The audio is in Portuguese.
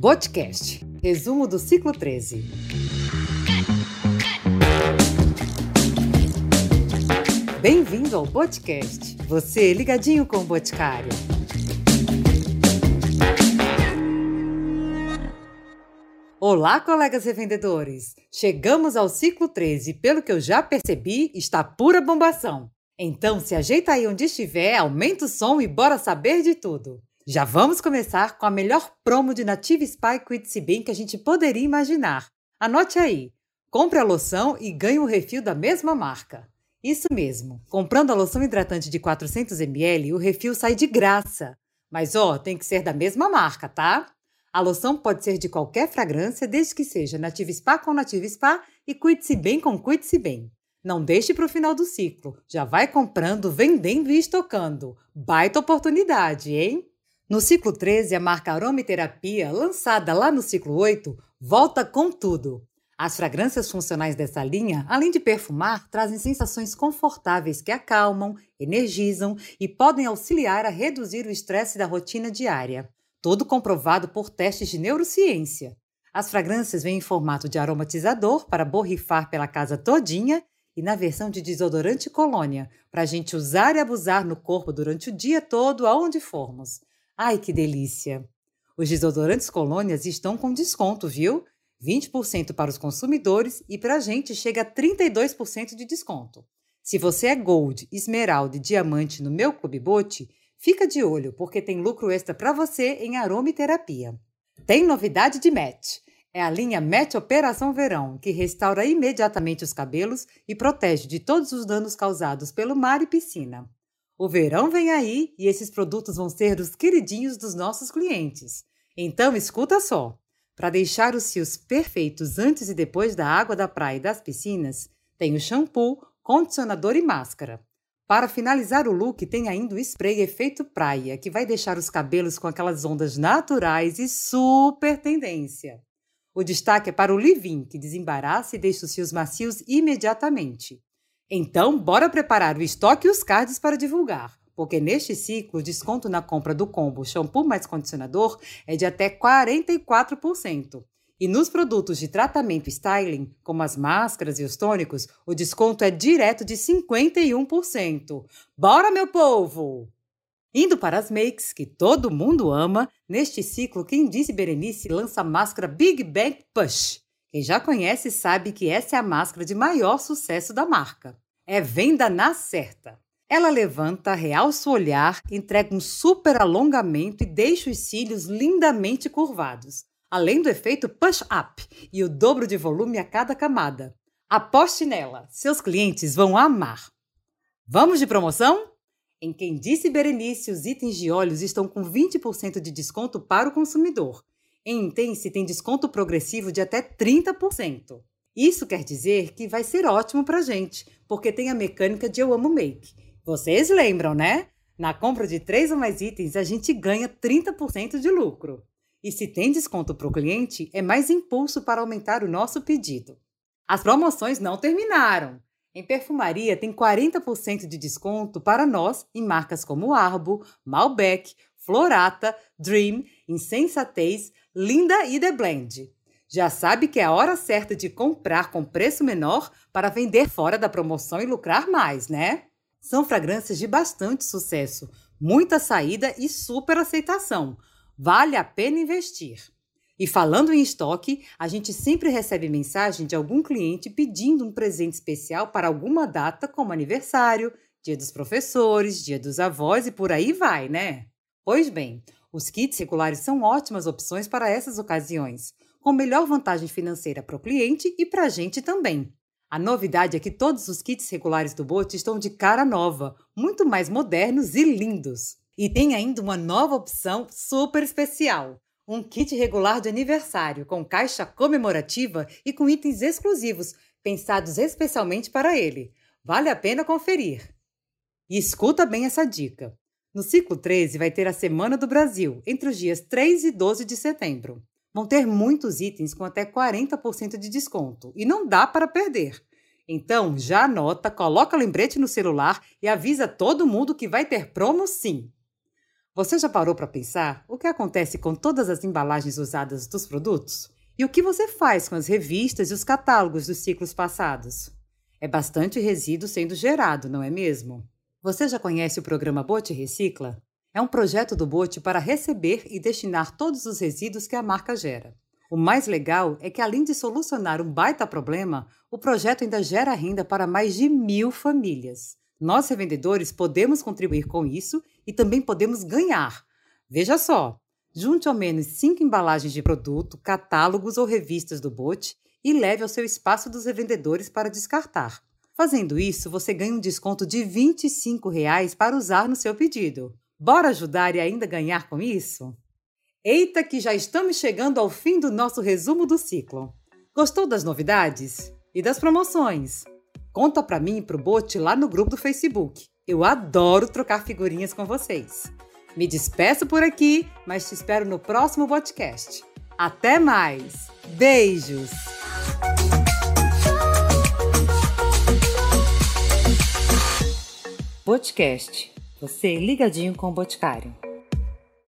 Podcast. Resumo do ciclo 13. Bem-vindo ao podcast. Você ligadinho com o Boticário. Olá, colegas revendedores! Chegamos ao ciclo 13 e, pelo que eu já percebi, está pura bombação. Então, se ajeita aí onde estiver, aumenta o som e bora saber de tudo. Já vamos começar com a melhor promo de Native Spy Quit Bem que a gente poderia imaginar. Anote aí. Compre a loção e ganhe o um refil da mesma marca. Isso mesmo. Comprando a loção hidratante de 400 ml, o refil sai de graça. Mas ó, tem que ser da mesma marca, tá? A loção pode ser de qualquer fragrância, desde que seja Native Spa com Native Spa e Cuide-se Bem com Cuide-se Bem. Não deixe para o final do ciclo. Já vai comprando, vendendo e estocando. Baita oportunidade, hein? No ciclo 13, a marca Aromaterapia, lançada lá no ciclo 8, volta com tudo. As fragrâncias funcionais dessa linha, além de perfumar, trazem sensações confortáveis que acalmam, energizam e podem auxiliar a reduzir o estresse da rotina diária. Todo comprovado por testes de neurociência. As fragrâncias vêm em formato de aromatizador para borrifar pela casa todinha e na versão de desodorante colônia, para a gente usar e abusar no corpo durante o dia todo, aonde formos. Ai, que delícia! Os desodorantes colônias estão com desconto, viu? 20% para os consumidores e para a gente chega a 32% de desconto. Se você é Gold, Esmeralda e Diamante no meu Clube Bote, fica de olho porque tem lucro extra para você em aromaterapia. Tem novidade de Match. É a linha Match Operação Verão, que restaura imediatamente os cabelos e protege de todos os danos causados pelo mar e piscina. O verão vem aí e esses produtos vão ser os queridinhos dos nossos clientes. Então, escuta só. Para deixar os fios perfeitos antes e depois da água da praia e das piscinas, tem o shampoo, condicionador e máscara. Para finalizar o look, tem ainda o spray efeito praia, que vai deixar os cabelos com aquelas ondas naturais e super tendência. O destaque é para o leave-in, que desembaraça e deixa os fios macios imediatamente. Então, bora preparar o estoque e os cards para divulgar, porque neste ciclo o desconto na compra do combo shampoo mais condicionador é de até 44%. E nos produtos de tratamento e styling, como as máscaras e os tônicos, o desconto é direto de 51%. Bora, meu povo! Indo para as makes, que todo mundo ama, neste ciclo, quem disse Berenice lança a máscara Big Bang Push quem já conhece sabe que essa é a máscara de maior sucesso da marca. É venda na certa. Ela levanta, realça o olhar, entrega um super alongamento e deixa os cílios lindamente curvados, além do efeito push-up e o dobro de volume a cada camada. Aposte nela, seus clientes vão amar. Vamos de promoção? Em Quem Disse Berenice, os itens de óleos estão com 20% de desconto para o consumidor em Intense tem desconto progressivo de até 30%. Isso quer dizer que vai ser ótimo para gente, porque tem a mecânica de Eu Amo Make. Vocês lembram, né? Na compra de três ou mais itens, a gente ganha 30% de lucro. E se tem desconto para o cliente, é mais impulso para aumentar o nosso pedido. As promoções não terminaram. Em perfumaria tem 40% de desconto para nós em marcas como Arbo, Malbec, Florata, Dream, Insensatez, Linda e The Blend. Já sabe que é a hora certa de comprar com preço menor para vender fora da promoção e lucrar mais, né? São fragrâncias de bastante sucesso, muita saída e super aceitação. Vale a pena investir. E falando em estoque, a gente sempre recebe mensagem de algum cliente pedindo um presente especial para alguma data, como aniversário, dia dos professores, dia dos avós e por aí vai, né? Pois bem, os kits regulares são ótimas opções para essas ocasiões, com melhor vantagem financeira para o cliente e para a gente também. A novidade é que todos os kits regulares do Bote estão de cara nova, muito mais modernos e lindos. E tem ainda uma nova opção super especial: um kit regular de aniversário com caixa comemorativa e com itens exclusivos, pensados especialmente para ele. Vale a pena conferir. E escuta bem essa dica. No ciclo 13 vai ter a Semana do Brasil, entre os dias 3 e 12 de setembro. Vão ter muitos itens com até 40% de desconto e não dá para perder. Então, já anota, coloca lembrete no celular e avisa todo mundo que vai ter promo sim. Você já parou para pensar o que acontece com todas as embalagens usadas dos produtos? E o que você faz com as revistas e os catálogos dos ciclos passados? É bastante resíduo sendo gerado, não é mesmo? Você já conhece o programa Bote Recicla? É um projeto do Bote para receber e destinar todos os resíduos que a marca gera. O mais legal é que, além de solucionar um baita problema, o projeto ainda gera renda para mais de mil famílias. Nós, revendedores, podemos contribuir com isso e também podemos ganhar. Veja só! Junte ao menos cinco embalagens de produto, catálogos ou revistas do Bote e leve ao seu espaço dos revendedores para descartar. Fazendo isso, você ganha um desconto de 25 reais para usar no seu pedido. Bora ajudar e ainda ganhar com isso? Eita, que já estamos chegando ao fim do nosso resumo do ciclo. Gostou das novidades? E das promoções? Conta para mim e pro Bote lá no grupo do Facebook. Eu adoro trocar figurinhas com vocês. Me despeço por aqui, mas te espero no próximo podcast. Até mais! Beijos! Podcast. Você ligadinho com o Boticário.